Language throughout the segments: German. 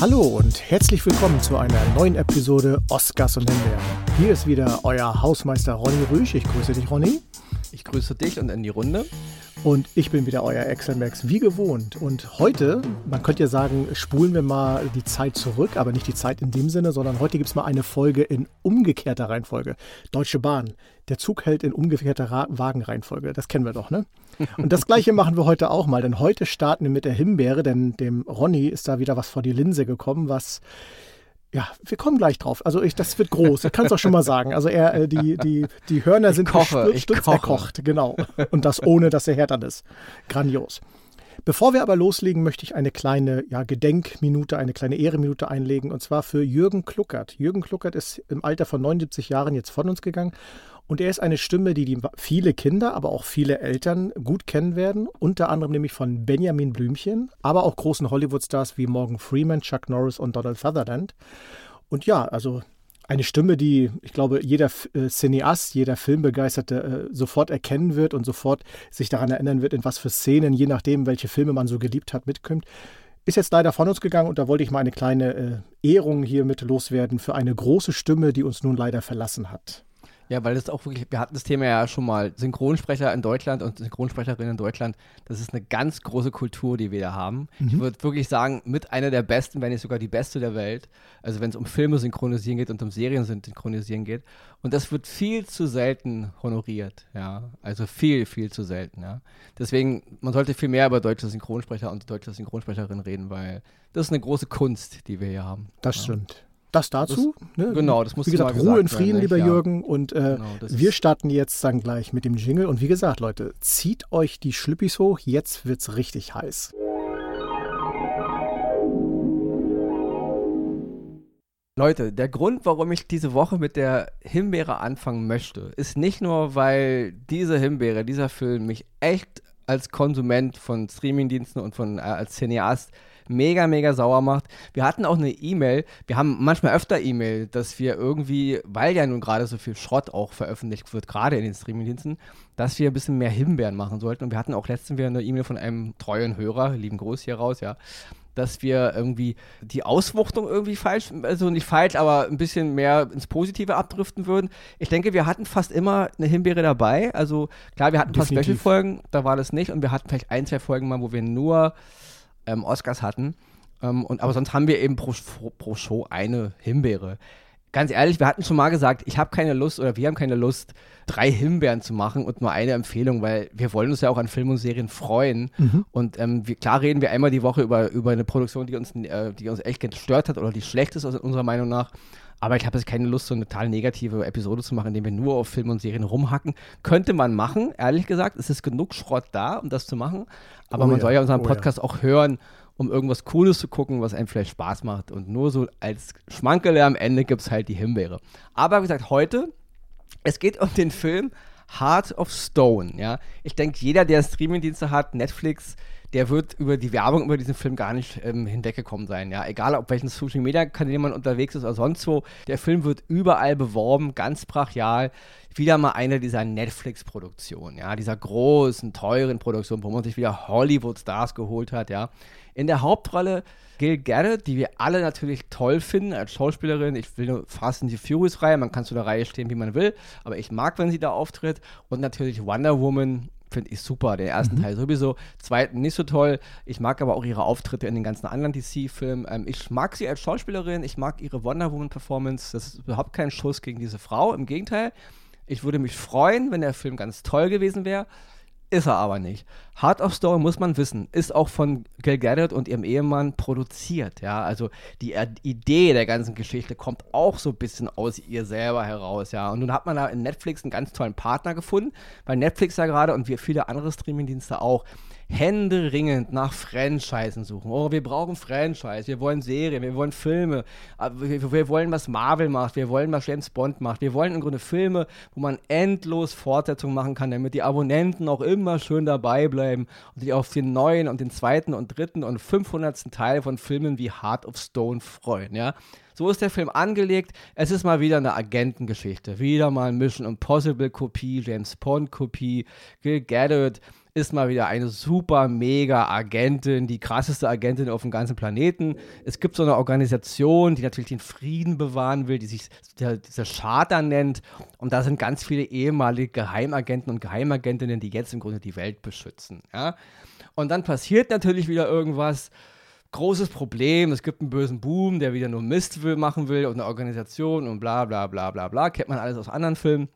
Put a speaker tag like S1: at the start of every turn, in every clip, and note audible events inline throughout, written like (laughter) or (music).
S1: Hallo und herzlich willkommen zu einer neuen Episode Oscars und Himbeeren. Hier ist wieder euer Hausmeister Ronny Rüsch. Ich grüße dich, Ronny.
S2: Ich grüße dich und in die Runde.
S1: Und ich bin wieder euer Excel-Max, wie gewohnt. Und heute, man könnte ja sagen, spulen wir mal die Zeit zurück, aber nicht die Zeit in dem Sinne, sondern heute gibt es mal eine Folge in umgekehrter Reihenfolge. Deutsche Bahn, der Zug hält in umgekehrter Wagenreihenfolge. Das kennen wir doch, ne? Und das gleiche machen wir heute auch mal, denn heute starten wir mit der Himbeere, denn dem Ronny ist da wieder was vor die Linse gekommen, was ja, wir kommen gleich drauf. Also ich, das wird groß. Ich kann es auch schon mal sagen. Also er, äh, die, die, die Hörner sind
S2: koche,
S1: er kocht, genau. Und das ohne, dass er härtern ist. Grandios. Bevor wir aber loslegen, möchte ich eine kleine ja, Gedenkminute, eine kleine Ehreminute einlegen, und zwar für Jürgen Kluckert. Jürgen Kluckert ist im Alter von 79 Jahren jetzt von uns gegangen und er ist eine Stimme, die, die viele Kinder, aber auch viele Eltern gut kennen werden. Unter anderem nämlich von Benjamin Blümchen, aber auch großen Hollywood-Stars wie Morgan Freeman, Chuck Norris und Donald Sutherland. Und ja, also eine Stimme, die, ich glaube, jeder äh, Cineast, jeder Filmbegeisterte äh, sofort erkennen wird und sofort sich daran erinnern wird, in was für Szenen, je nachdem, welche Filme man so geliebt hat, mitkommt. Ist jetzt leider von uns gegangen und da wollte ich mal eine kleine äh, Ehrung hier mit loswerden für eine große Stimme, die uns nun leider verlassen hat.
S2: Ja, weil das auch wirklich, wir hatten das Thema ja schon mal, Synchronsprecher in Deutschland und Synchronsprecherinnen in Deutschland, das ist eine ganz große Kultur, die wir da haben. Mhm. Ich würde wirklich sagen, mit einer der besten, wenn nicht sogar die beste der Welt. Also wenn es um Filme synchronisieren geht und um Serien synchronisieren geht. Und das wird viel zu selten honoriert, ja. Also viel, viel zu selten, ja. Deswegen, man sollte viel mehr über deutsche Synchronsprecher und deutsche Synchronsprecherinnen reden, weil das ist eine große Kunst, die wir hier haben.
S1: Das ja. stimmt. Das dazu.
S2: Das, ne? Genau, das muss
S1: Wie gesagt, Ruhe in Frieden, werden, lieber ja. Jürgen. Und äh, genau, wir starten jetzt dann gleich mit dem Jingle. Und wie gesagt, Leute, zieht euch die Schlüppis hoch. Jetzt wird's richtig heiß.
S2: Leute, der Grund, warum ich diese Woche mit der Himbeere anfangen möchte, ist nicht nur, weil diese Himbeere, dieser Film mich echt als Konsument von Streamingdiensten und von äh, als Cineast mega, mega sauer macht. Wir hatten auch eine E-Mail, wir haben manchmal öfter E-Mail, dass wir irgendwie, weil ja nun gerade so viel Schrott auch veröffentlicht wird, gerade in den Streamingdiensten, dass wir ein bisschen mehr Himbeeren machen sollten. Und wir hatten auch letztens wieder eine E-Mail von einem treuen Hörer, lieben Gruß hier raus, ja, dass wir irgendwie die Auswuchtung irgendwie falsch, also nicht falsch, aber ein bisschen mehr ins Positive abdriften würden. Ich denke, wir hatten fast immer eine Himbeere dabei. Also klar, wir hatten ein paar Special-Folgen, da war das nicht. Und wir hatten vielleicht ein, zwei Folgen mal, wo wir nur ähm, Oscars hatten. Ähm, und, aber sonst haben wir eben pro, pro Show eine Himbeere. Ganz ehrlich, wir hatten schon mal gesagt, ich habe keine Lust oder wir haben keine Lust, drei Himbeeren zu machen und nur eine Empfehlung, weil wir wollen uns ja auch an Filmen und Serien freuen. Mhm. Und ähm, wir, klar reden wir einmal die Woche über, über eine Produktion, die uns, äh, die uns echt gestört hat oder die schlecht ist unserer Meinung nach. Aber ich habe jetzt keine Lust, so eine total negative Episode zu machen, indem wir nur auf Filme und Serien rumhacken. Könnte man machen, ehrlich gesagt. Es ist genug Schrott da, um das zu machen. Aber oh man ja. soll ja unseren oh Podcast ja. auch hören, um irgendwas Cooles zu gucken, was einem vielleicht Spaß macht. Und nur so als Schmankele am Ende gibt es halt die Himbeere. Aber wie gesagt, heute, es geht um den Film Heart of Stone. Ja? Ich denke, jeder, der Streamingdienste hat, Netflix, der wird über die Werbung über diesen Film gar nicht ähm, hinweggekommen sein. Ja, egal auf welchen Social Media Kanälen man unterwegs ist oder sonst wo, der Film wird überall beworben, ganz brachial. Wieder mal eine dieser Netflix-Produktionen, ja, dieser großen, teuren Produktion, wo man sich wieder Hollywood-Stars geholt hat, ja. In der Hauptrolle Gil Garrett, die wir alle natürlich toll finden als Schauspielerin. Ich will nur Fast and the Furious-Reihe, man kann zu der Reihe stehen, wie man will, aber ich mag, wenn sie da auftritt. Und natürlich Wonder Woman, finde ich super. Den ersten mhm. Teil sowieso, zweiten nicht so toll. Ich mag aber auch ihre Auftritte in den ganzen anderen DC-Filmen. Ähm, ich mag sie als Schauspielerin, ich mag ihre Wonder Woman-Performance. Das ist überhaupt kein Schuss gegen diese Frau. Im Gegenteil, ich würde mich freuen, wenn der Film ganz toll gewesen wäre. Ist er aber nicht. Heart of Stone muss man wissen, ist auch von Gail Gadot und ihrem Ehemann produziert. Ja, also die Idee der ganzen Geschichte kommt auch so ein bisschen aus ihr selber heraus. Ja, und nun hat man da in Netflix einen ganz tollen Partner gefunden, weil Netflix ja gerade und wir viele andere Streamingdienste auch händeringend nach Franchisen suchen. Oh, wir brauchen Franchise, wir wollen Serien, wir wollen Filme, ah, wir, wir, wollen, was Marvel macht, wir wollen, was James Bond macht. Wir wollen im Grunde Filme, wo man endlos Fortsetzungen machen kann, damit die Abonnenten auch immer schön dabei bleiben und sich auf den neuen und den zweiten und dritten und 500. Teil von Filmen wie Heart of Stone freuen, ja. So ist der Film angelegt. Es ist mal wieder eine Agentengeschichte. Wieder mal Mission Impossible Kopie, James Bond Kopie, Gil Gadot ist mal wieder eine super mega Agentin, die krasseste Agentin auf dem ganzen Planeten. Es gibt so eine Organisation, die natürlich den Frieden bewahren will, die sich der, dieser Charter nennt. Und da sind ganz viele ehemalige Geheimagenten und Geheimagentinnen, die jetzt im Grunde die Welt beschützen. Ja? Und dann passiert natürlich wieder irgendwas großes Problem. Es gibt einen bösen Boom, der wieder nur Mist will, machen will und eine Organisation und bla bla bla bla bla. Kennt man alles aus anderen Filmen.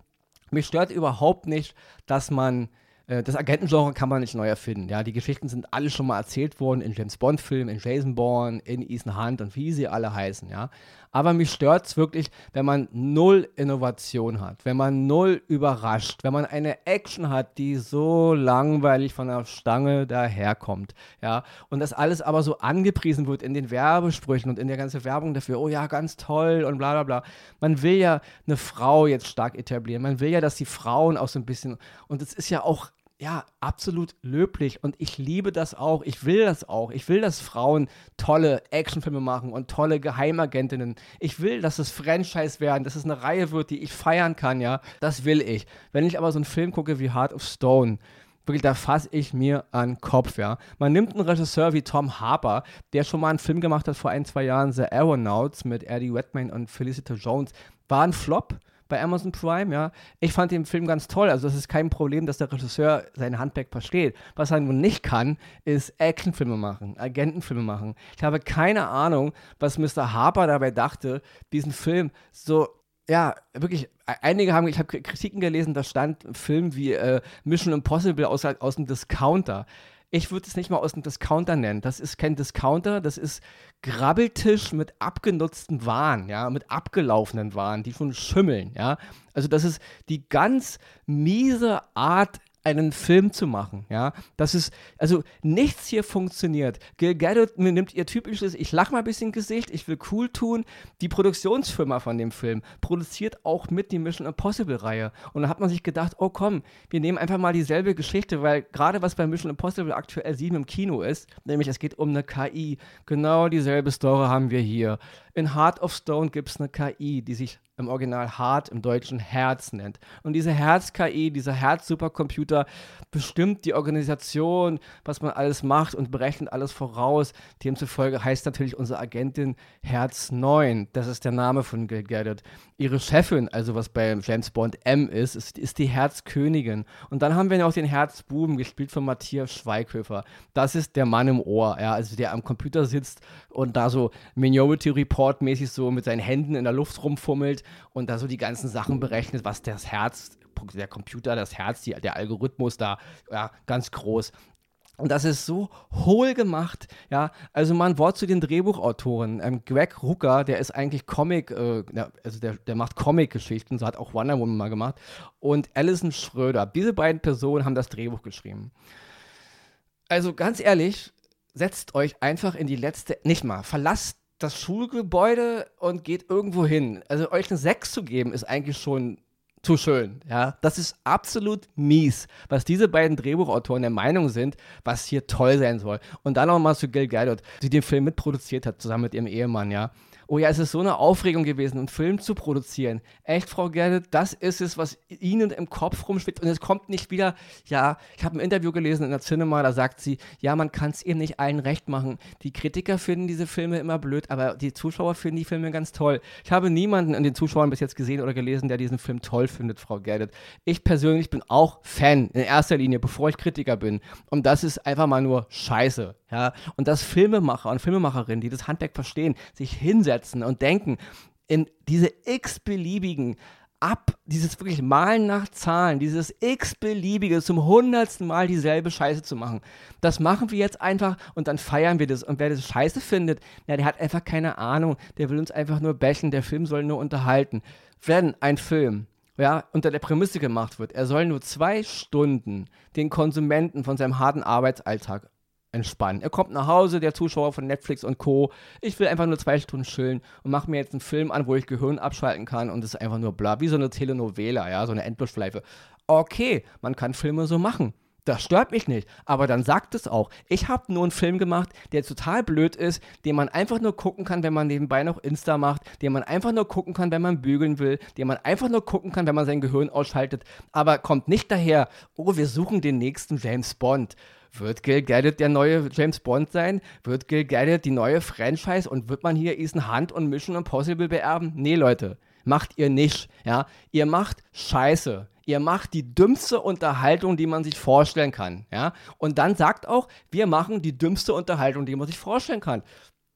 S2: Mich stört überhaupt nicht, dass man das Agentengenre kann man nicht neu erfinden. Ja, die Geschichten sind alle schon mal erzählt worden in James Bond-Filmen, in Jason Bourne, in Ethan Hunt und wie sie alle heißen. Ja, aber mich stört es wirklich, wenn man null Innovation hat, wenn man null überrascht, wenn man eine Action hat, die so langweilig von der Stange daherkommt. Ja, und das alles aber so angepriesen wird in den Werbesprüchen und in der ganzen Werbung dafür. Oh ja, ganz toll und bla bla bla. Man will ja eine Frau jetzt stark etablieren. Man will ja, dass die Frauen auch so ein bisschen. Und es ist ja auch ja, absolut löblich und ich liebe das auch. Ich will das auch. Ich will, dass Frauen tolle Actionfilme machen und tolle Geheimagentinnen. Ich will, dass es Franchise werden, dass es eine Reihe wird, die ich feiern kann, ja. Das will ich. Wenn ich aber so einen Film gucke wie Heart of Stone, wirklich, da fasse ich mir an den Kopf, ja. Man nimmt einen Regisseur wie Tom Harper, der schon mal einen Film gemacht hat vor ein, zwei Jahren, The Aeronauts mit Eddie Redmayne und Felicity Jones. War ein Flop, bei Amazon Prime, ja. Ich fand den Film ganz toll. Also, das ist kein Problem, dass der Regisseur sein Handwerk versteht. Was er nun nicht kann, ist Actionfilme machen, Agentenfilme machen. Ich habe keine Ahnung, was Mr. Harper dabei dachte, diesen Film so ja, wirklich, e-, einige haben, ich habe Kritiken gelesen, da stand ein Film wie äh, Mission Impossible aus, aus dem Discounter ich würde es nicht mal aus dem Discounter nennen. Das ist kein Discounter, das ist Grabbeltisch mit abgenutzten Waren, ja, mit abgelaufenen Waren, die schon schimmeln, ja. Also das ist die ganz miese Art einen Film zu machen, ja. Das ist, also nichts hier funktioniert. Gil Gadot nimmt ihr typisches, ich lach mal ein bisschen Gesicht, ich will cool tun. Die Produktionsfirma von dem Film produziert auch mit die Mission Impossible Reihe. Und da hat man sich gedacht, oh komm, wir nehmen einfach mal dieselbe Geschichte, weil gerade was bei Mission Impossible aktuell 7 im Kino ist, nämlich es geht um eine KI. Genau dieselbe Story haben wir hier. In Heart of Stone gibt es eine KI, die sich im Original Heart, im Deutschen Herz nennt. Und diese Herz-KI, dieser Herz-Supercomputer bestimmt die Organisation, was man alles macht und berechnet alles voraus. Demzufolge heißt natürlich unsere Agentin Herz 9. Das ist der Name von Gil. Ihre Chefin, also was bei James Bond M ist, ist, ist die Herzkönigin. Und dann haben wir noch den Herzbuben, gespielt von Matthias Schweighöfer. Das ist der Mann im Ohr, ja, also der am Computer sitzt und da so Minority Report mäßig so mit seinen Händen in der Luft rumfummelt und da so die ganzen Sachen berechnet, was das Herz, der Computer, das Herz, die, der Algorithmus da, ja, ganz groß. Und das ist so hohl gemacht, ja. Also mal ein Wort zu den Drehbuchautoren. Ähm, Greg Hooker, der ist eigentlich Comic, äh, also der, der macht Comic-Geschichten, so hat auch Wonder Woman mal gemacht. Und Alison Schröder, diese beiden Personen haben das Drehbuch geschrieben. Also ganz ehrlich, setzt euch einfach in die letzte, nicht mal, verlasst das Schulgebäude und geht irgendwo hin. Also euch eine 6 zu geben, ist eigentlich schon zu schön. Ja, das ist absolut mies, was diese beiden Drehbuchautoren der Meinung sind, was hier toll sein soll. Und dann nochmal zu Gil Gadot, die den Film mitproduziert hat, zusammen mit ihrem Ehemann, ja oh ja, es ist so eine Aufregung gewesen, einen Film zu produzieren. Echt, Frau Gerde, das ist es, was Ihnen im Kopf rumschwirrt. Und es kommt nicht wieder, ja, ich habe ein Interview gelesen in der Cinema, da sagt sie, ja, man kann es eben nicht allen recht machen. Die Kritiker finden diese Filme immer blöd, aber die Zuschauer finden die Filme ganz toll. Ich habe niemanden in den Zuschauern bis jetzt gesehen oder gelesen, der diesen Film toll findet, Frau Gerdet. Ich persönlich bin auch Fan in erster Linie, bevor ich Kritiker bin. Und das ist einfach mal nur Scheiße. Ja, und dass Filmemacher und Filmemacherinnen, die das Handwerk verstehen, sich hinsetzen und denken, in diese x-beliebigen ab, dieses wirklich Malen nach Zahlen, dieses x-beliebige zum hundertsten Mal dieselbe Scheiße zu machen. Das machen wir jetzt einfach und dann feiern wir das. Und wer das Scheiße findet, ja, der hat einfach keine Ahnung. Der will uns einfach nur bächen. Der Film soll nur unterhalten. Wenn ein Film ja, unter der Prämisse gemacht wird, er soll nur zwei Stunden den Konsumenten von seinem harten Arbeitsalltag entspannen. Er kommt nach Hause, der Zuschauer von Netflix und Co. Ich will einfach nur zwei Stunden chillen und mache mir jetzt einen Film an, wo ich Gehirn abschalten kann und es ist einfach nur bla, wie so eine Telenovela, ja, so eine Endlosschleife. Okay, man kann Filme so machen. Das stört mich nicht, aber dann sagt es auch. Ich habe nur einen Film gemacht, der total blöd ist, den man einfach nur gucken kann, wenn man nebenbei noch Insta macht, den man einfach nur gucken kann, wenn man bügeln will, den man einfach nur gucken kann, wenn man sein Gehirn ausschaltet, aber kommt nicht daher, oh, wir suchen den nächsten James Bond. Wird Gil Gadget der neue James Bond sein? Wird Gil Gadget die neue Franchise und wird man hier Ethan Hunt und Mission Impossible beerben? Nee, Leute, macht ihr nicht, ja? Ihr macht Scheiße. Ihr macht die dümmste Unterhaltung, die man sich vorstellen kann. Ja? Und dann sagt auch, wir machen die dümmste Unterhaltung, die man sich vorstellen kann.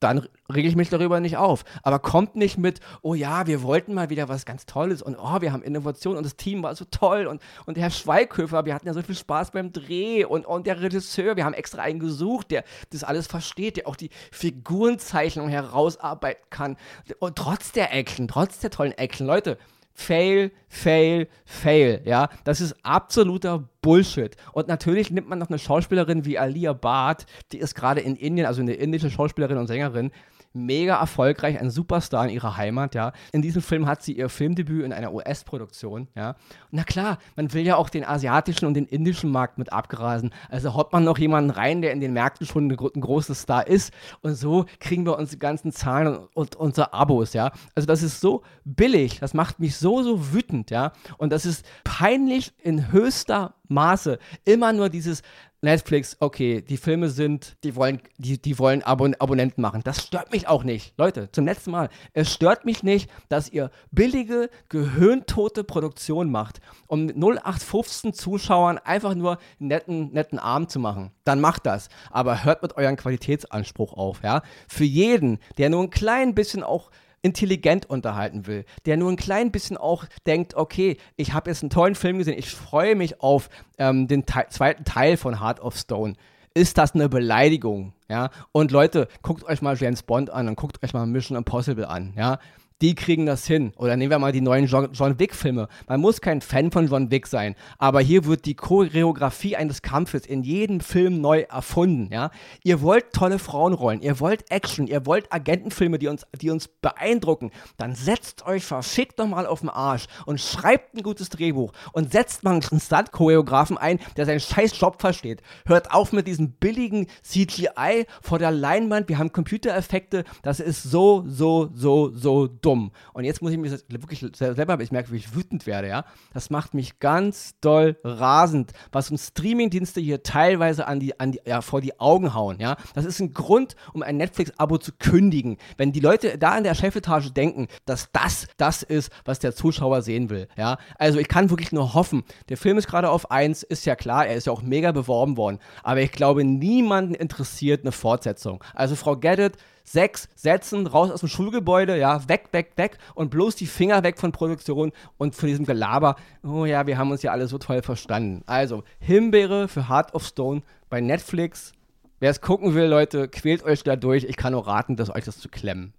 S2: Dann rege ich mich darüber nicht auf. Aber kommt nicht mit, oh ja, wir wollten mal wieder was ganz Tolles und oh, wir haben Innovation und das Team war so toll und, und der Herr Schweighöfer, wir hatten ja so viel Spaß beim Dreh und, und der Regisseur, wir haben extra einen gesucht, der das alles versteht, der auch die Figurenzeichnung herausarbeiten kann. Und trotz der Action, trotz der tollen Action, Leute, Fail, Fail, Fail. Ja, das ist absoluter Bullshit. Und natürlich nimmt man noch eine Schauspielerin wie Alia Bhatt, die ist gerade in Indien, also eine indische Schauspielerin und Sängerin, mega erfolgreich, ein Superstar in ihrer Heimat, ja. In diesem Film hat sie ihr Filmdebüt in einer US-Produktion, ja. Na klar, man will ja auch den asiatischen und den indischen Markt mit abgrasen. Also haut man noch jemanden rein, der in den Märkten schon ein, ein großer Star ist. Und so kriegen wir uns die ganzen Zahlen und, und unsere Abos, ja. Also das ist so billig, das macht mich so, so wütend, ja. Und das ist peinlich in höchster Maße. Immer nur dieses, Netflix, okay, die Filme sind, die wollen, die, die wollen Abon Abonnenten machen. Das stört mich auch nicht. Leute, zum letzten Mal. Es stört mich nicht, dass ihr billige, gehirntote Produktion macht, um 0815 Zuschauern einfach nur netten, netten Arm zu machen. Dann macht das. Aber hört mit euren Qualitätsanspruch auf, ja. Für jeden, der nur ein klein bisschen auch intelligent unterhalten will, der nur ein klein bisschen auch denkt, okay, ich habe jetzt einen tollen Film gesehen, ich freue mich auf ähm, den Te zweiten Teil von Heart of Stone. Ist das eine Beleidigung? Ja, und Leute, guckt euch mal James Bond an und guckt euch mal Mission Impossible an. Ja, die kriegen das hin. Oder nehmen wir mal die neuen John, John Wick-Filme. Man muss kein Fan von John Wick sein, aber hier wird die Choreografie eines Kampfes in jedem Film neu erfunden. Ja? Ihr wollt tolle Frauenrollen, ihr wollt Action, ihr wollt Agentenfilme, die uns, die uns beeindrucken. Dann setzt euch verschickt doch mal auf den Arsch und schreibt ein gutes Drehbuch und setzt mal einen Stunt-Choreografen ein, der seinen scheiß Job versteht. Hört auf mit diesem billigen CGI vor der Leinwand. Wir haben Computereffekte. Das ist so, so, so, so dumm. Und jetzt muss ich mich wirklich selber, ich merke, wie ich wütend werde, ja. Das macht mich ganz doll rasend, was uns Streamingdienste hier teilweise an die, an die, ja, vor die Augen hauen, ja. Das ist ein Grund, um ein Netflix-Abo zu kündigen. Wenn die Leute da in der Chefetage denken, dass das das ist, was der Zuschauer sehen will, ja. Also ich kann wirklich nur hoffen, der Film ist gerade auf 1, ist ja klar, er ist ja auch mega beworben worden. Aber ich glaube, niemanden interessiert eine Fortsetzung. Also Frau Geddet, sechs Sätzen raus aus dem Schulgebäude, ja, weg, weg, weg und bloß die Finger weg von Produktion und von diesem Gelaber. Oh ja, wir haben uns ja alle so toll verstanden. Also, Himbeere für Heart of Stone bei Netflix. Wer es gucken will, Leute, quält euch da durch. Ich kann nur raten, dass euch das zu klemmen.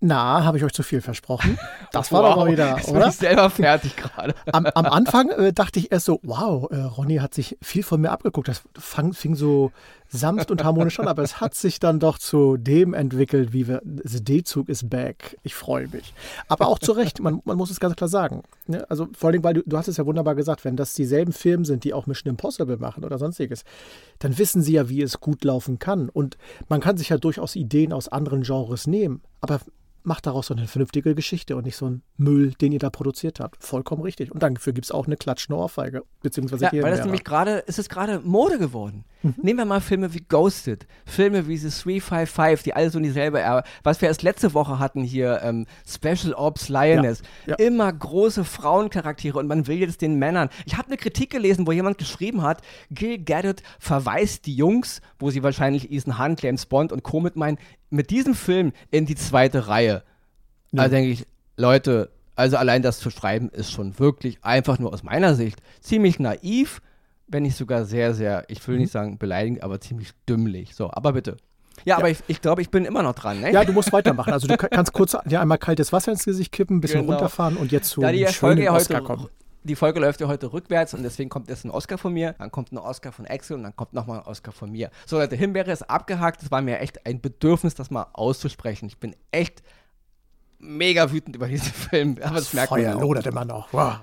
S1: Na, habe ich euch zu viel versprochen. (laughs) Das war wow, doch mal wieder,
S2: jetzt oder? Ich selber fertig gerade.
S1: Am, am, Anfang äh, dachte ich erst so, wow, äh, Ronny hat sich viel von mir abgeguckt. Das fang, fing so sanft und harmonisch an, aber es hat sich dann doch zu dem entwickelt, wie wir, The D-Zug ist back. Ich freue mich. Aber auch zu Recht, man, man muss es ganz klar sagen. Ne? Also vor allem, weil du, du hast es ja wunderbar gesagt, wenn das dieselben Firmen sind, die auch Mission Impossible machen oder sonstiges, dann wissen sie ja, wie es gut laufen kann. Und man kann sich ja durchaus Ideen aus anderen Genres nehmen. Aber macht daraus so eine vernünftige Geschichte und nicht so einen Müll, den ihr da produziert habt. Vollkommen richtig. Und dafür gibt es auch eine klatschende Ohrfeige. Beziehungsweise
S2: ja, weil das nämlich gerade, ist es gerade Mode geworden. Mhm. Nehmen wir mal Filme wie Ghosted, Filme wie The 355, die alle so in dieselbe was wir erst letzte Woche hatten hier, ähm, Special Ops Lioness. Ja, ja. Immer große Frauencharaktere und man will jetzt den Männern. Ich habe eine Kritik gelesen, wo jemand geschrieben hat, Gil Gadget verweist die Jungs, wo sie wahrscheinlich Ethan Hunt, James Bond und Co. mit meinen, mit diesem Film in die zweite Reihe. Ja. Also denke ich, Leute, also allein das zu schreiben ist schon wirklich einfach nur aus meiner Sicht ziemlich naiv, wenn nicht sogar sehr, sehr, ich will mhm. nicht sagen beleidigend, aber ziemlich dümmlich. So, aber bitte. Ja, ja. aber ich, ich glaube, ich bin immer noch dran. Ne?
S1: Ja, du musst weitermachen. Also du kannst kurz dir einmal kaltes Wasser ins Gesicht kippen, ein bisschen genau. runterfahren und jetzt zu
S2: da die Folge Oscar heute, kommen. Die Folge läuft ja heute rückwärts und deswegen kommt jetzt ein Oscar von mir, dann kommt ein Oscar von Axel und dann kommt nochmal ein Oscar von mir. So, Leute, Himbeere ist abgehakt. Es war mir echt ein Bedürfnis, das mal auszusprechen. Ich bin echt mega wütend über diesen (laughs) Film.
S1: Aber das, das merkt Feuer man lodert immer noch. Wow.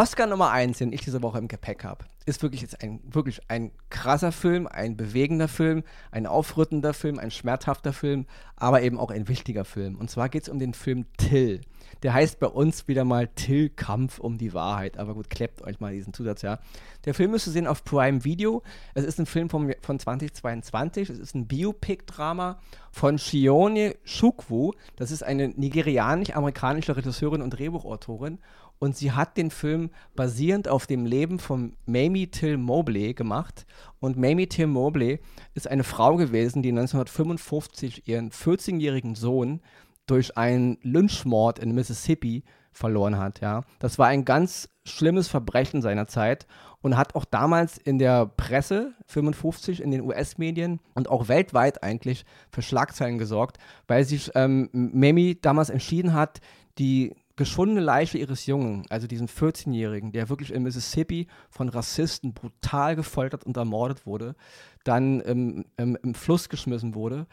S2: Oscar Nummer 1, den ich diese Woche im Gepäck habe, ist wirklich jetzt ein, wirklich ein krasser Film, ein bewegender Film, ein aufrüttender Film, ein schmerzhafter Film, aber eben auch ein wichtiger Film. Und zwar geht es um den Film Till. Der heißt bei uns wieder mal Till Kampf um die Wahrheit. Aber gut, kleppt euch mal diesen Zusatz, ja. Der Film ist zu sehen auf Prime Video. Es ist ein Film von, von 2022. Es ist ein Biopic-Drama von Shione Shukwu. Das ist eine nigerianisch-amerikanische Regisseurin und Drehbuchautorin. Und sie hat den Film basierend auf dem Leben von Mamie Till Mobley gemacht. Und Mamie Till Mobley ist eine Frau gewesen, die 1955 ihren 14-jährigen Sohn durch einen Lynchmord in Mississippi verloren hat. Ja. Das war ein ganz schlimmes Verbrechen seiner Zeit und hat auch damals in der Presse 55 in den US-Medien und auch weltweit eigentlich für Schlagzeilen gesorgt, weil sich ähm, Mamie damals entschieden hat, die geschundene Leiche ihres Jungen, also diesen 14-Jährigen, der wirklich in Mississippi von Rassisten brutal gefoltert und ermordet wurde, dann ähm, ähm, im Fluss geschmissen wurde,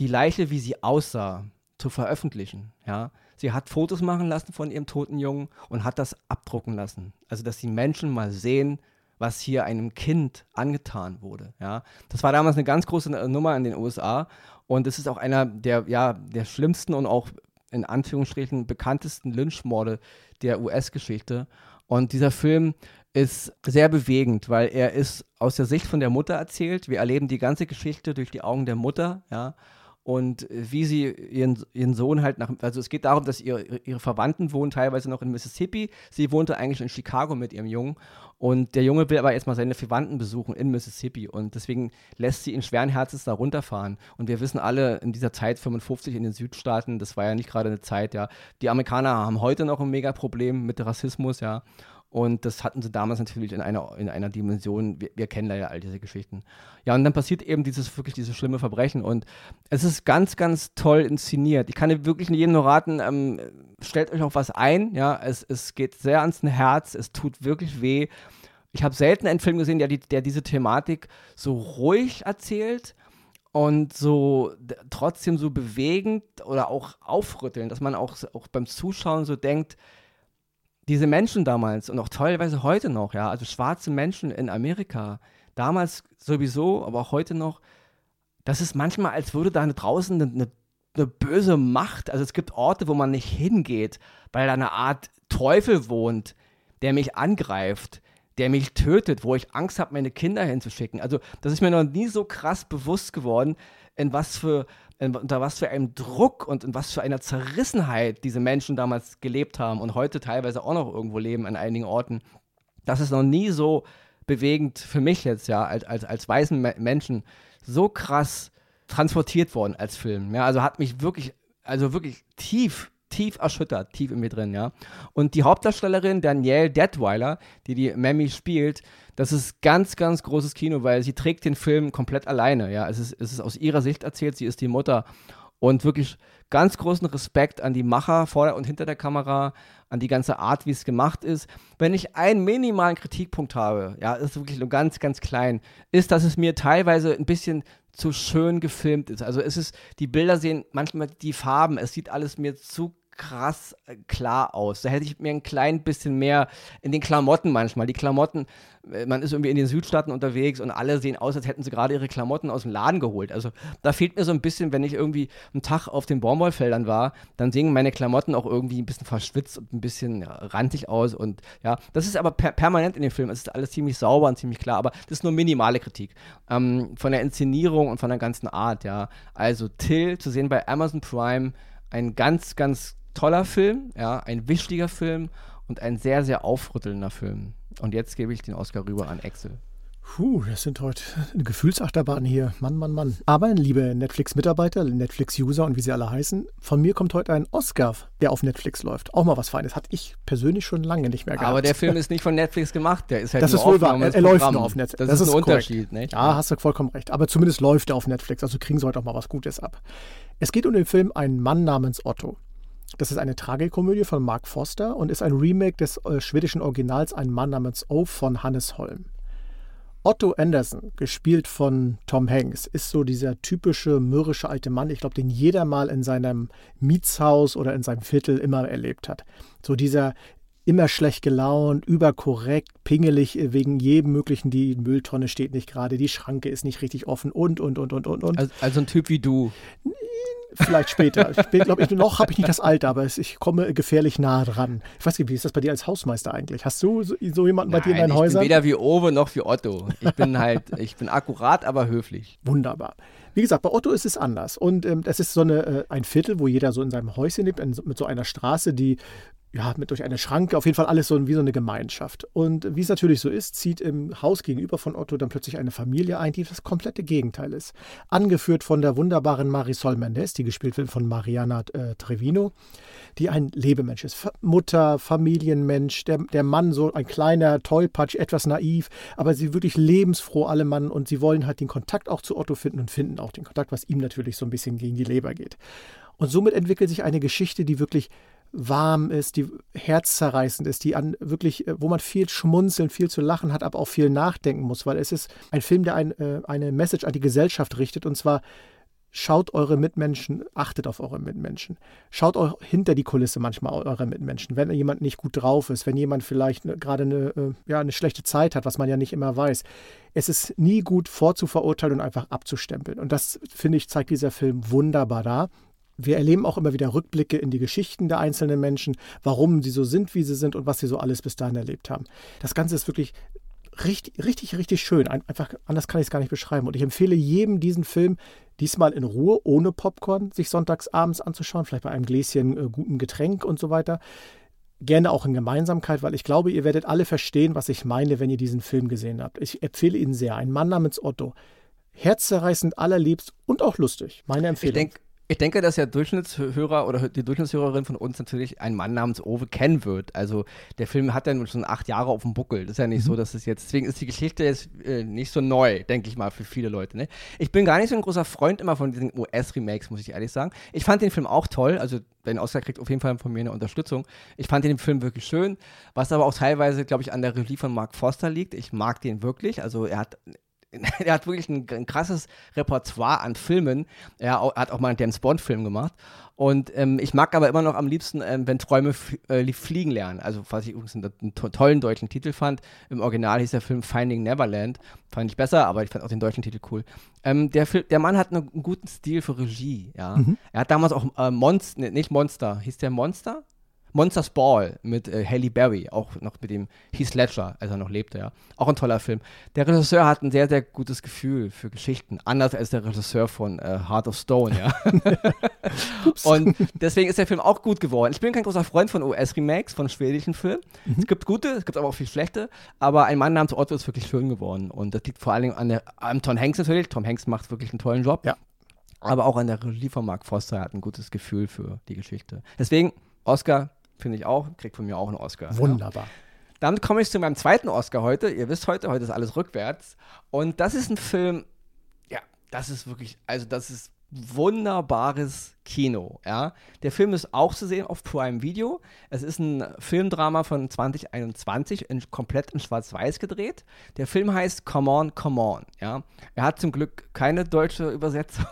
S2: die Leiche, wie sie aussah, zu veröffentlichen. Ja? Sie hat Fotos machen lassen von ihrem toten Jungen und hat das abdrucken lassen. Also, dass die Menschen mal sehen, was hier einem Kind angetan wurde. Ja? Das war damals eine ganz große Nummer in den USA und es ist auch einer der, ja, der schlimmsten und auch in Anführungsstrichen bekanntesten Lynchmorde der US-Geschichte. Und dieser Film ist sehr bewegend, weil er ist aus der Sicht von der Mutter erzählt. Wir erleben die ganze Geschichte durch die Augen der Mutter, ja und wie sie ihren, ihren Sohn halt nach, also es geht darum, dass ihr, ihre Verwandten wohnen teilweise noch in Mississippi. Sie wohnte eigentlich in Chicago mit ihrem Jungen und der Junge will aber erstmal seine Verwandten besuchen in Mississippi und deswegen lässt sie ihn schweren Herzens da runterfahren. Und wir wissen alle, in dieser Zeit 55 in den Südstaaten, das war ja nicht gerade eine Zeit, ja. Die Amerikaner haben heute noch ein Mega-Problem mit Rassismus, ja. Und das hatten sie damals natürlich in einer, in einer Dimension, wir, wir, kennen leider all diese Geschichten. Ja, und dann passiert eben dieses wirklich dieses schlimme Verbrechen. Und es ist ganz, ganz toll inszeniert. Ich kann wirklich jedem nur raten, ähm, stellt euch auf was ein. Ja, es, es geht sehr ans Herz, es tut wirklich weh. Ich habe selten einen Film gesehen, der, die, der diese Thematik so ruhig erzählt und so trotzdem so bewegend oder auch aufrüttelnd, dass man auch, auch beim Zuschauen so denkt, diese Menschen damals und auch teilweise heute noch, ja, also schwarze Menschen in Amerika, damals sowieso, aber auch heute noch, das ist manchmal, als würde da draußen eine, eine, eine böse Macht, also es gibt Orte, wo man nicht hingeht, weil da eine Art Teufel wohnt, der mich angreift, der mich tötet, wo ich Angst habe, meine Kinder hinzuschicken. Also das ist mir noch nie so krass bewusst geworden, in was für unter was für einem Druck und in was für einer Zerrissenheit diese Menschen damals gelebt haben und heute teilweise auch noch irgendwo leben an einigen Orten. Das ist noch nie so bewegend für mich jetzt, ja, als, als, als weißen Menschen so krass transportiert worden als Film. Ja, also hat mich wirklich, also wirklich tief tief erschüttert, tief in mir drin, ja. Und die Hauptdarstellerin Danielle Detweiler, die die Mammy spielt, das ist ganz, ganz großes Kino, weil sie trägt den Film komplett alleine, ja. Es ist, es ist aus ihrer Sicht erzählt, sie ist die Mutter und wirklich ganz großen Respekt an die Macher vor und hinter der Kamera, an die ganze Art, wie es gemacht ist. Wenn ich einen minimalen Kritikpunkt habe, ja, ist wirklich nur ganz, ganz klein, ist, dass es mir teilweise ein bisschen zu schön gefilmt ist. Also es ist, die Bilder sehen manchmal die Farben, es sieht alles mir zu krass äh, klar aus. Da hätte ich mir ein klein bisschen mehr in den Klamotten manchmal. Die Klamotten, äh, man ist irgendwie in den Südstaaten unterwegs und alle sehen aus, als hätten sie gerade ihre Klamotten aus dem Laden geholt. Also da fehlt mir so ein bisschen, wenn ich irgendwie einen Tag auf den Baumwollfeldern war, dann sehen meine Klamotten auch irgendwie ein bisschen verschwitzt und ein bisschen ja, rantig aus. Und ja, das ist aber per permanent in dem Film. Es ist alles ziemlich sauber und ziemlich klar, aber das ist nur minimale Kritik. Ähm, von der Inszenierung und von der ganzen Art, ja. Also Till zu sehen bei Amazon Prime, ein ganz, ganz toller Film, ja, ein wichtiger Film und ein sehr, sehr aufrüttelnder Film. Und jetzt gebe ich den Oscar rüber an Axel.
S1: Puh, das sind heute Gefühlsachterbahnen hier. Mann, Mann, Mann. Aber, liebe Netflix-Mitarbeiter, Netflix-User und wie sie alle heißen, von mir kommt heute ein Oscar, der auf Netflix läuft. Auch mal was Feines. Hatte ich persönlich schon lange nicht mehr gehabt.
S2: Aber der Film ist nicht von Netflix gemacht. Der ist halt
S1: Das ist wohl wahr. Er, er läuft nur auf Netflix.
S2: Das, das ist, ist ein korrekt. Unterschied, nicht?
S1: Ja, hast du vollkommen recht. Aber zumindest läuft er auf Netflix. Also kriegen sie heute auch mal was Gutes ab. Es geht um den Film Ein Mann namens Otto. Das ist eine Tragikomödie von Mark Foster und ist ein Remake des äh, schwedischen Originals Ein Mann namens O von Hannes Holm. Otto Anderson, gespielt von Tom Hanks, ist so dieser typische mürrische alte Mann, ich glaube, den jeder mal in seinem Mietshaus oder in seinem Viertel immer erlebt hat. So dieser immer schlecht gelaunt, überkorrekt, pingelig wegen jedem möglichen, die Mülltonne steht nicht gerade, die Schranke ist nicht richtig offen und, und, und, und, und.
S2: Also, also ein Typ wie du.
S1: Vielleicht später. Ich glaube, ich, (laughs) noch habe ich nicht das Alter, aber ich komme gefährlich nah dran. Ich weiß nicht, wie ist das bei dir als Hausmeister eigentlich? Hast du so, so jemanden
S2: Nein,
S1: bei dir in deinen Häusern?
S2: Ich bin weder wie Owe noch wie Otto. Ich bin halt, (laughs) ich bin akkurat, aber höflich.
S1: Wunderbar. Wie gesagt, bei Otto ist es anders. Und ähm, das ist so eine, äh, ein Viertel, wo jeder so in seinem Häuschen lebt, in, mit so einer Straße, die ja, mit durch eine Schranke, auf jeden Fall alles so wie so eine Gemeinschaft. Und wie es natürlich so ist, zieht im Haus gegenüber von Otto dann plötzlich eine Familie ein, die das komplette Gegenteil ist. Angeführt von der wunderbaren Marisol Mendes, die gespielt wird von Mariana äh, Trevino, die ein Lebemensch ist. Mutter, Familienmensch, der, der Mann so ein kleiner Tollpatsch, etwas naiv, aber sie wirklich lebensfroh, alle Mann, und sie wollen halt den Kontakt auch zu Otto finden und finden auch den Kontakt, was ihm natürlich so ein bisschen gegen die Leber geht. Und somit entwickelt sich eine Geschichte, die wirklich warm ist, die herzzerreißend ist, die an wirklich, äh, wo man viel schmunzeln, viel zu lachen hat, aber auch viel nachdenken muss, weil es ist ein Film, der ein, äh, eine Message an die Gesellschaft richtet und zwar schaut eure Mitmenschen, achtet auf eure Mitmenschen. Schaut auch hinter die Kulisse manchmal eurer Mitmenschen. Wenn jemand nicht gut drauf ist, wenn jemand vielleicht ne, gerade eine, äh, ja, eine schlechte Zeit hat, was man ja nicht immer weiß. Es ist nie gut vorzuverurteilen und einfach abzustempeln. Und das, finde ich, zeigt dieser Film wunderbar da. Wir erleben auch immer wieder Rückblicke in die Geschichten der einzelnen Menschen, warum sie so sind, wie sie sind und was sie so alles bis dahin erlebt haben. Das Ganze ist wirklich richtig, richtig, richtig schön. Einfach anders kann ich es gar nicht beschreiben. Und ich empfehle jedem diesen Film diesmal in Ruhe, ohne Popcorn, sich sonntags abends anzuschauen, vielleicht bei einem Gläschen äh, gutem Getränk und so weiter. Gerne auch in Gemeinsamkeit, weil ich glaube, ihr werdet alle verstehen, was ich meine, wenn ihr diesen Film gesehen habt. Ich empfehle ihn sehr. Ein Mann namens Otto. Herzzerreißend, allerliebst und auch lustig. Meine Empfehlung.
S2: Ich denke, ich denke, dass der Durchschnittshörer oder die Durchschnittshörerin von uns natürlich einen Mann namens Owe kennen wird. Also der Film hat ja nun schon acht Jahre auf dem Buckel. Das ist ja nicht mhm. so, dass es jetzt, deswegen ist die Geschichte jetzt äh, nicht so neu, denke ich mal, für viele Leute. Ne? Ich bin gar nicht so ein großer Freund immer von diesen US-Remakes, muss ich ehrlich sagen. Ich fand den Film auch toll, also den Oscar kriegt auf jeden Fall von mir eine Unterstützung. Ich fand den Film wirklich schön, was aber auch teilweise, glaube ich, an der Regie von Mark Foster liegt. Ich mag den wirklich. Also er hat (laughs) er hat wirklich ein, ein, krasses Repertoire an Filmen. Er hat auch mal einen James Bond-Film gemacht. Und ähm, ich mag aber immer noch am liebsten, ähm, wenn Träume äh, fliegen lernen. Also, was ich übrigens einen, einen, tollen deutschen Titel fand. Im Original hieß der Film Finding Neverland. Fand ich besser, aber ich fand auch den deutschen Titel cool. Ähm, der, der Mann hat einen, einen, guten Stil für Regie. Ja? Mhm. Er hat damals auch äh, Monster, nee, nicht Monster, hieß der Monster? Monsters Ball mit äh, Halle Berry, auch noch mit dem Heath Ledger, als er noch lebte, ja. Auch ein toller Film. Der Regisseur hat ein sehr, sehr gutes Gefühl für Geschichten, anders als der Regisseur von äh, Heart of Stone, ja. (laughs) und deswegen ist der Film auch gut geworden. Ich bin kein großer Freund von US-Remakes, von schwedischen Filmen. Mhm. Es gibt gute, es gibt aber auch viel schlechte, aber ein Mann namens Otto ist wirklich schön geworden. Und das liegt vor allem an, der, an Tom Hanks natürlich. Tom Hanks macht wirklich einen tollen Job. Ja. Aber auch an der Regie von Mark Foster hat ein gutes Gefühl für die Geschichte. Deswegen, Oscar, Finde ich auch. Kriegt von mir auch einen Oscar.
S1: Wunderbar. Ja.
S2: Damit komme ich zu meinem zweiten Oscar heute. Ihr wisst heute, heute ist alles rückwärts. Und das ist ein Film, ja, das ist wirklich, also das ist wunderbares Kino. Ja? Der Film ist auch zu sehen auf Prime Video. Es ist ein Filmdrama von 2021, in, komplett in Schwarz-Weiß gedreht. Der Film heißt Come On, Come On. Ja? Er hat zum Glück keine deutsche Übersetzung.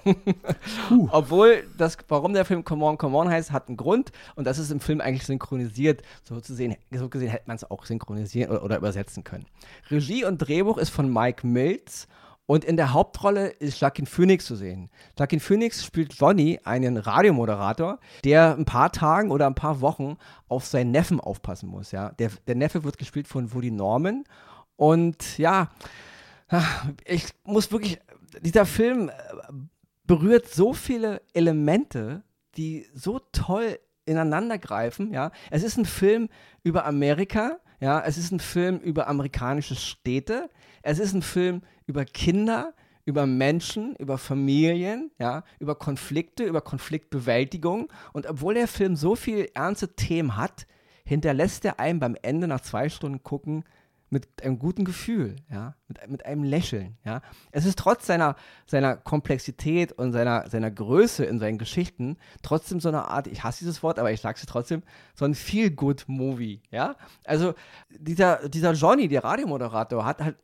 S2: Uh. (laughs) Obwohl, das, warum der Film Come On, Come On heißt, hat einen Grund. Und das ist im Film eigentlich synchronisiert. So, zu sehen, so gesehen hätte man es auch synchronisieren oder, oder übersetzen können. Regie und Drehbuch ist von Mike Mills. Und in der Hauptrolle ist Joaquin Phoenix zu sehen. Joaquin Phoenix spielt Johnny, einen Radiomoderator, der ein paar Tagen oder ein paar Wochen auf seinen Neffen aufpassen muss. Ja? Der, der Neffe wird gespielt von Woody Norman. Und ja, ich muss wirklich, dieser Film äh, berührt so viele Elemente, die so toll ineinander greifen. Ja? Es ist ein Film über Amerika, ja, es ist ein Film über amerikanische Städte. Es ist ein Film über Kinder, über Menschen, über Familien, ja, über Konflikte, über Konfliktbewältigung. Und obwohl der Film so viele ernste Themen hat, hinterlässt er einem beim Ende nach zwei Stunden gucken mit einem guten Gefühl, ja, mit, mit einem Lächeln, ja. Es ist trotz seiner, seiner Komplexität und seiner, seiner Größe in seinen Geschichten trotzdem so eine Art, ich hasse dieses Wort, aber ich sage es trotzdem, so ein Feel-Good-Movie, ja. Also dieser, dieser Johnny, der Radiomoderator, hat halt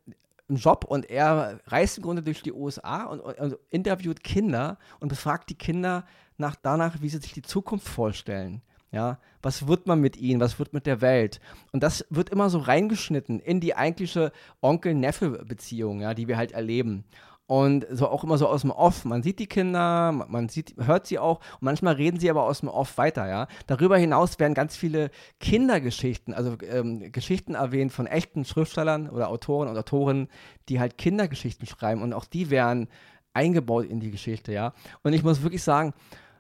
S2: einen Job und er reist im Grunde durch die USA und, und, und interviewt Kinder und befragt die Kinder nach, danach, wie sie sich die Zukunft vorstellen. Ja, was wird man mit ihnen? Was wird mit der Welt? Und das wird immer so reingeschnitten in die eigentliche Onkel-Neffe-Beziehung, ja, die wir halt erleben. Und so auch immer so aus dem Off. Man sieht die Kinder, man sieht, hört sie auch und manchmal reden sie aber aus dem Off weiter, ja. Darüber hinaus werden ganz viele Kindergeschichten, also ähm, Geschichten erwähnt von echten Schriftstellern oder Autoren und Autorinnen, die halt Kindergeschichten schreiben und auch die werden eingebaut in die Geschichte, ja. Und ich muss wirklich sagen,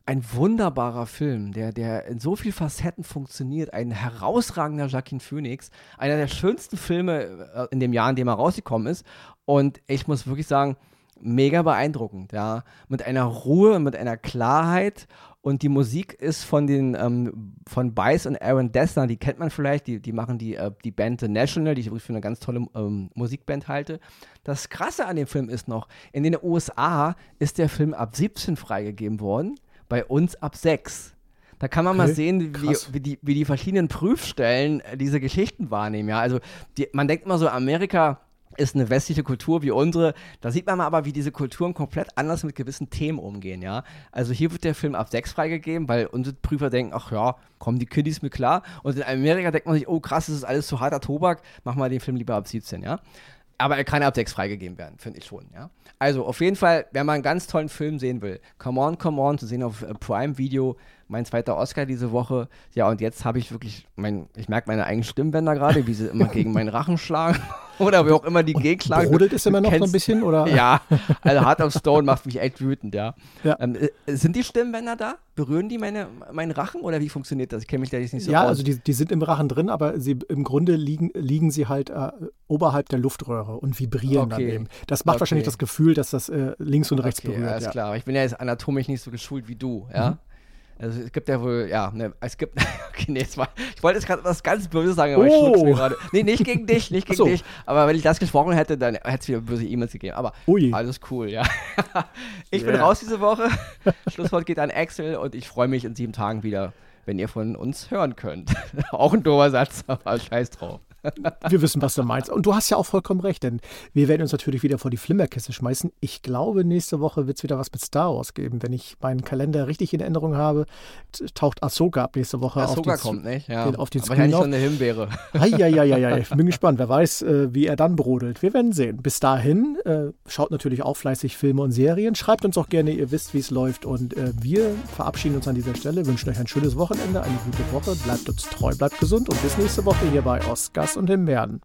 S2: ein wunderbarer Film, der, der in so vielen Facetten funktioniert, ein herausragender Jacqueline Phoenix, einer der schönsten Filme äh, in dem Jahr, in dem er rausgekommen ist. Und ich muss wirklich sagen, mega beeindruckend, ja. Mit einer Ruhe, mit einer Klarheit und die Musik ist von den ähm, von Bice und Aaron Dessner, die kennt man vielleicht, die, die machen die, äh, die Band The National, die ich wirklich für eine ganz tolle ähm, Musikband halte. Das Krasse an dem Film ist noch, in den USA ist der Film ab 17 freigegeben worden, bei uns ab 6. Da kann man okay, mal sehen, wie, wie, die, wie die verschiedenen Prüfstellen äh, diese Geschichten wahrnehmen. Ja, also die, man denkt immer so, Amerika ist eine westliche Kultur wie unsere. Da sieht man aber, wie diese Kulturen komplett anders mit gewissen Themen umgehen, ja. Also hier wird der Film ab 6 freigegeben, weil unsere Prüfer denken, ach ja, kommen die Kiddies mir klar. Und in Amerika denkt man sich, oh krass, das ist alles zu harter Tobak, mach mal den Film lieber ab 17, ja. Aber er kann ab 6 freigegeben werden, finde ich schon, ja. Also auf jeden Fall, wenn man einen ganz tollen Film sehen will, Come On, Come On, zu sehen auf äh, Prime Video, mein zweiter Oscar diese Woche. Ja, und jetzt habe ich wirklich, mein, ich merke meine eigenen Stimmbänder gerade, wie sie immer gegen meinen Rachen schlagen. Oder wie auch immer die gegenschlagen.
S1: Brodelt es immer noch so ein bisschen, oder?
S2: Ja, (laughs) also Heart of Stone macht mich echt wütend, ja. ja. Ähm, äh, sind die Stimmbänder da? Berühren die meine, meinen Rachen oder wie funktioniert das? Ich kenne mich da jetzt nicht so
S1: Ja, aus. also die, die sind im Rachen drin, aber sie, im Grunde liegen, liegen sie halt äh, oberhalb der Luftröhre und vibrieren okay. dann eben. Das macht okay. wahrscheinlich das Gefühl, dass das äh, links und rechts okay, berührt.
S2: Alles ja. klar, ich bin ja jetzt anatomisch nicht so geschult wie du, ja. Mhm. Also es gibt ja wohl, ja, ne, es gibt, (laughs) okay, nee, war, ich wollte jetzt gerade was ganz Böses sagen, aber oh. ich mir gerade. Nee, nicht gegen (laughs) dich, nicht gegen so. dich. Aber wenn ich das gesprochen hätte, dann hätte es wieder böse E-Mails gegeben. Aber Ui. alles cool, ja. (laughs) ich yeah. bin raus diese Woche. Schlusswort geht an Axel und ich freue mich in sieben Tagen wieder, wenn ihr von uns hören könnt. Auch ein doofer Satz, aber scheiß drauf.
S1: Wir wissen, was du meinst. Und du hast ja auch vollkommen recht, denn wir werden uns natürlich wieder vor die Flimmerkiste schmeißen. Ich glaube, nächste Woche wird es wieder was mit Star Wars geben. Wenn ich meinen Kalender richtig in Erinnerung habe, taucht Ahsoka ab nächste Woche
S2: Ahsoka
S1: auf
S2: die, kommt, nicht?
S1: Ja. auf den
S2: Aber schon eine Himbeere.
S1: Ja, (laughs) ich bin gespannt. Wer weiß, äh, wie er dann brodelt. Wir werden sehen. Bis dahin, äh, schaut natürlich auch fleißig Filme und Serien. Schreibt uns auch gerne, ihr wisst, wie es läuft. Und äh, wir verabschieden uns an dieser Stelle, wünschen euch ein schönes Wochenende, eine gute Woche. Bleibt uns treu, bleibt gesund und bis nächste Woche hier bei Oscars und Himbeeren.